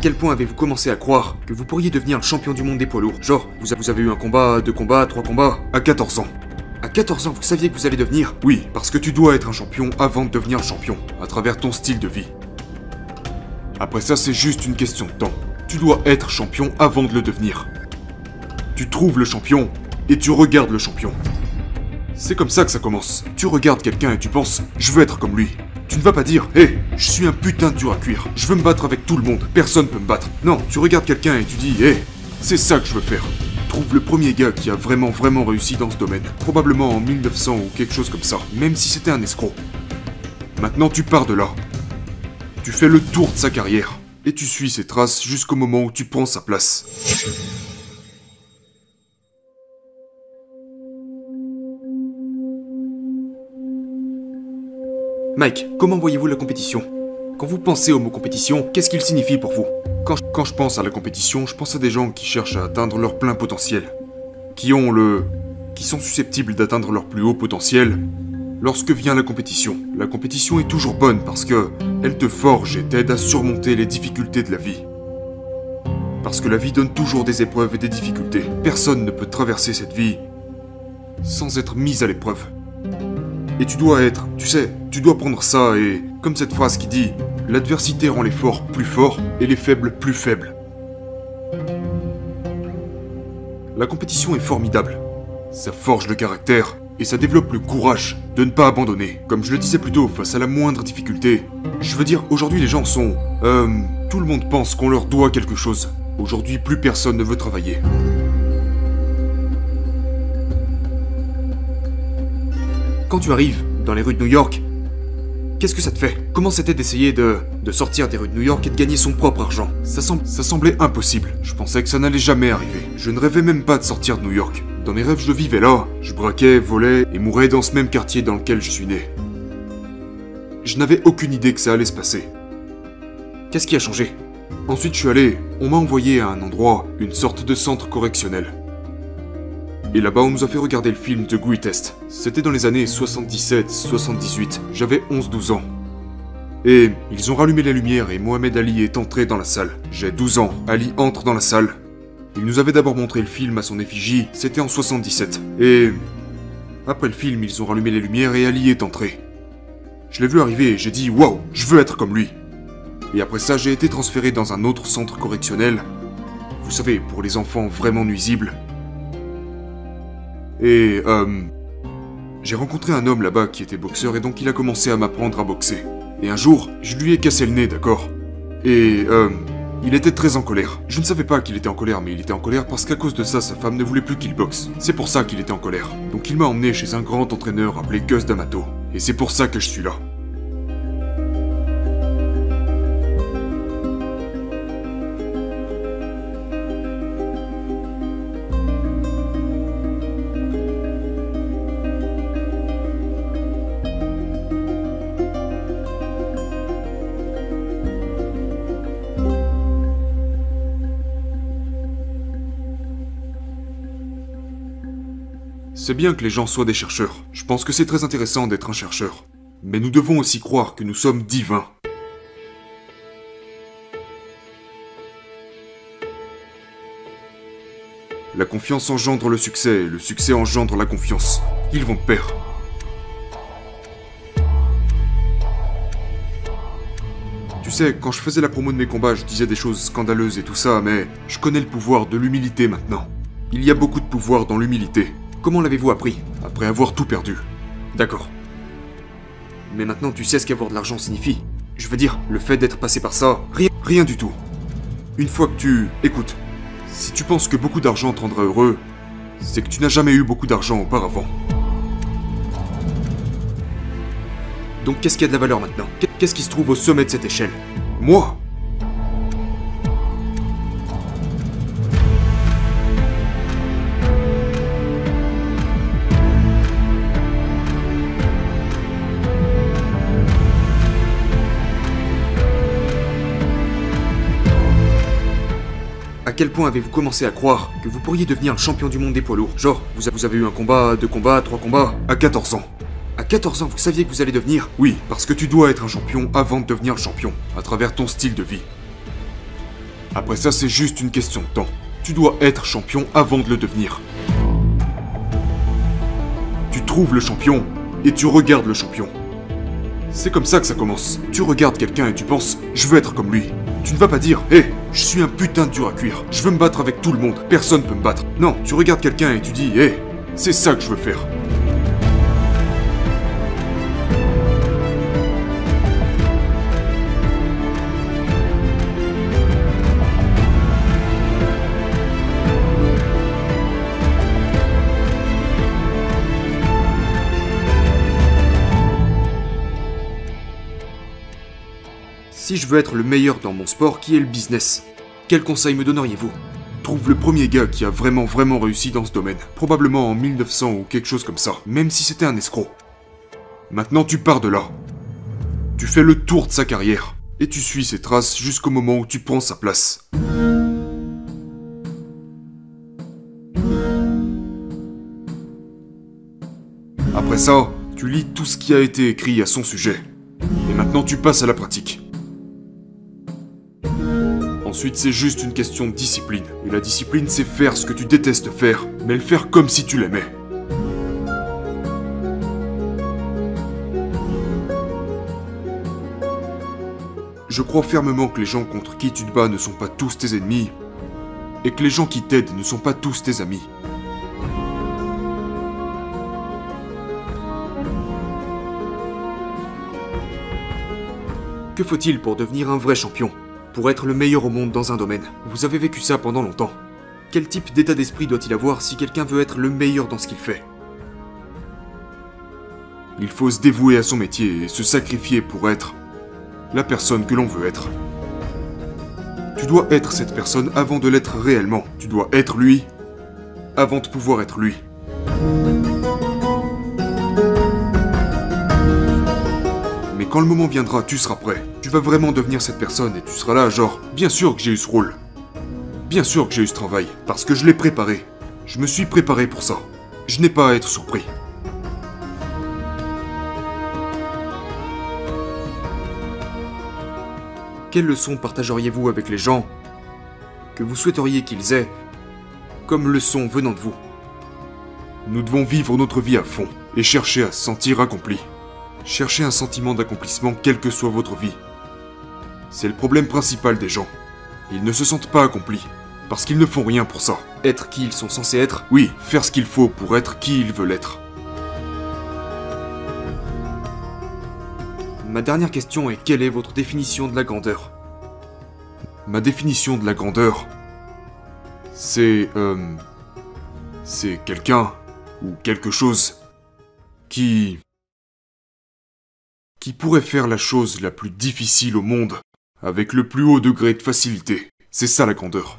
quel point avez-vous commencé à croire que vous pourriez devenir le champion du monde des poids lourds Genre, vous, avez eu un combat, deux combats, trois combats À 14 ans. À 14 ans, vous saviez que vous allez devenir Oui, parce que tu dois être un champion avant de devenir champion, à travers ton style de vie. Après ça, c'est juste une question de temps. Tu dois être champion avant de le devenir. Tu trouves le champion et tu regardes le champion. C'est comme ça que ça commence. Tu regardes quelqu'un et tu penses, je veux être comme lui. Tu ne vas pas dire, hé, je suis un putain de dur à cuire, je veux me battre avec tout le monde, personne peut me battre. Non, tu regardes quelqu'un et tu dis, hé, c'est ça que je veux faire. Trouve le premier gars qui a vraiment vraiment réussi dans ce domaine. Probablement en 1900 ou quelque chose comme ça, même si c'était un escroc. Maintenant tu pars de là. Tu fais le tour de sa carrière. Et tu suis ses traces jusqu'au moment où tu prends sa place. Mike, comment voyez-vous la compétition? Quand vous pensez au mot compétition, qu'est-ce qu'il signifie pour vous? Quand je, pense à la compétition, je pense à des gens qui cherchent à atteindre leur plein potentiel. Qui ont le... qui sont susceptibles d'atteindre leur plus haut potentiel lorsque vient la compétition. La compétition est toujours bonne parce que elle te forge et t'aide à surmonter les difficultés de la vie. Parce que la vie donne toujours des épreuves et des difficultés. Personne ne peut traverser cette vie sans être mis à l'épreuve. Et tu dois être, tu sais, tu dois prendre ça et, comme cette phrase qui dit, l'adversité rend les forts plus forts et les faibles plus faibles. La compétition est formidable. Ça forge le caractère et ça développe le courage de ne pas abandonner. Comme je le disais plus tôt, face à la moindre difficulté. Je veux dire, aujourd'hui les gens sont... Euh... Tout le monde pense qu'on leur doit quelque chose. Aujourd'hui, plus personne ne veut travailler. Quand tu arrives dans les rues de New York, qu'est-ce que ça te fait? Comment c'était d'essayer de, sortir des rues de New York et de gagner son propre argent? Ça, ça semblait impossible. Je pensais que ça n'allait jamais arriver. Je ne rêvais même pas de sortir de New York. Dans mes rêves, je vivais là. Je braquais, volais et mourais dans ce même quartier dans lequel je suis né. Je n'avais aucune idée que ça allait se passer. Qu'est-ce qui a changé? Ensuite, je suis allé. On m'a envoyé à un endroit, une sorte de centre correctionnel. Et là-bas, on nous a fait regarder le film The Greatest. C'était dans les années 77-78. J'avais 11-12 ans. Et ils ont rallumé la lumière et Mohamed Ali est entré dans la salle. J'ai 12 ans. Ali entre dans la salle. Ils nous avaient d'abord montré le film à son effigie, c'était en 77. Et... Après le film, ils ont rallumé les lumières et Ali est entré. Je l'ai vu arriver et j'ai dit Waouh, je veux être comme lui. Et après ça, j'ai été transféré dans un autre centre correctionnel. Vous savez, pour les enfants vraiment nuisibles. Et, euh... J'ai rencontré un homme là-bas qui était boxeur et donc il a commencé à m'apprendre à boxer. Et un jour, je lui ai cassé le nez, d'accord? Et, euh... Il était très en colère. Je ne savais pas qu'il était en colère, mais il était en colère parce qu'à cause de ça, sa femme ne voulait plus qu'il boxe. C'est pour ça qu'il était en colère. Donc il m'a emmené chez un grand entraîneur appelé Gus D'Amato. Et c'est pour ça que je suis là. C'est bien que les gens soient des chercheurs. Je pense que c'est très intéressant d'être un chercheur. Mais nous devons aussi croire que nous sommes divins. La confiance engendre le succès, et le succès engendre la confiance. Ils vont pair. Tu sais, quand je faisais la promo de mes combats, je disais des choses scandaleuses et tout ça, mais je connais le pouvoir de l'humilité maintenant. Il y a beaucoup de pouvoir dans l'humilité. Comment l'avez-vous appris Après avoir tout perdu. D'accord. Mais maintenant tu sais ce qu'avoir de l'argent signifie. Je veux dire, le fait d'être passé par ça, rien. Rien du tout. Une fois que tu... Écoute, si tu penses que beaucoup d'argent te rendra heureux, c'est que tu n'as jamais eu beaucoup d'argent auparavant. Donc qu'est-ce qui a de la valeur maintenant? Qu'est-ce qui se trouve au sommet de cette échelle? Moi? Quel point avez-vous commencé à croire que vous pourriez devenir champion du monde des poids lourds Genre, vous avez eu un combat, deux combats, trois combats À 14 ans. À 14 ans, vous saviez que vous allez devenir? Oui, parce que tu dois être un champion avant de devenir le champion, à travers ton style de vie. Après ça, c'est juste une question de temps. Tu dois être champion avant de le devenir. Tu trouves le champion et tu regardes le champion. C'est comme ça que ça commence. Tu regardes quelqu'un et tu penses, je veux être comme lui. Tu ne vas pas dire, hé, je suis un putain de dur à cuire. Je veux me battre avec tout le monde. Personne peut me battre. Non, tu regardes quelqu'un et tu dis, hé, c'est ça que je veux faire. Si je veux être le meilleur dans mon sport, qui est le business? Quel conseil me donneriez-vous? Trouve le premier gars qui a vraiment vraiment réussi dans ce domaine. Probablement en 1900 ou quelque chose comme ça. Même si c'était un escroc. Maintenant tu pars de là. Tu fais le tour de sa carrière. Et tu suis ses traces jusqu'au moment où tu prends sa place. Après ça, tu lis tout ce qui a été écrit à son sujet. Et maintenant tu passes à la pratique. Ensuite, c'est juste une question de discipline. Et la discipline, c'est faire ce que tu détestes faire, mais le faire comme si tu l'aimais. Je crois fermement que les gens contre qui tu te bats ne sont pas tous tes ennemis, et que les gens qui t'aident ne sont pas tous tes amis. Que faut-il pour devenir un vrai champion? Pour être le meilleur au monde dans un domaine Vous avez vécu ça pendant longtemps. Quel type d'état d'esprit doit-il avoir si quelqu'un veut être le meilleur dans ce qu'il fait? Il faut se dévouer à son métier et se sacrifier pour être la personne que l'on veut être. Tu dois être cette personne avant de l'être réellement. Tu dois être lui avant de pouvoir être lui. Quand le moment viendra, tu seras prêt. Tu vas vraiment devenir cette personne et tu seras là, genre, bien sûr que j'ai eu ce rôle. Bien sûr que j'ai eu ce travail, parce que je l'ai préparé. Je me suis préparé pour ça. Je n'ai pas à être surpris. Quelles leçons partageriez-vous avec les gens que vous souhaiteriez qu'ils aient comme leçon venant de vous? Nous devons vivre notre vie à fond et chercher à se sentir accompli. Cherchez un sentiment d'accomplissement quelle que soit votre vie. C'est le problème principal des gens. Ils ne se sentent pas accomplis, parce qu'ils ne font rien pour ça. Être qui ils sont censés être? Oui, faire ce qu'il faut pour être qui ils veulent être. Ma dernière question est quelle est votre définition de la grandeur? Ma définition de la grandeur, c'est... Euh, c'est quelqu'un ou quelque chose qui... qui pourrait faire la chose la plus difficile au monde avec le plus haut degré de facilité. C'est ça la grandeur.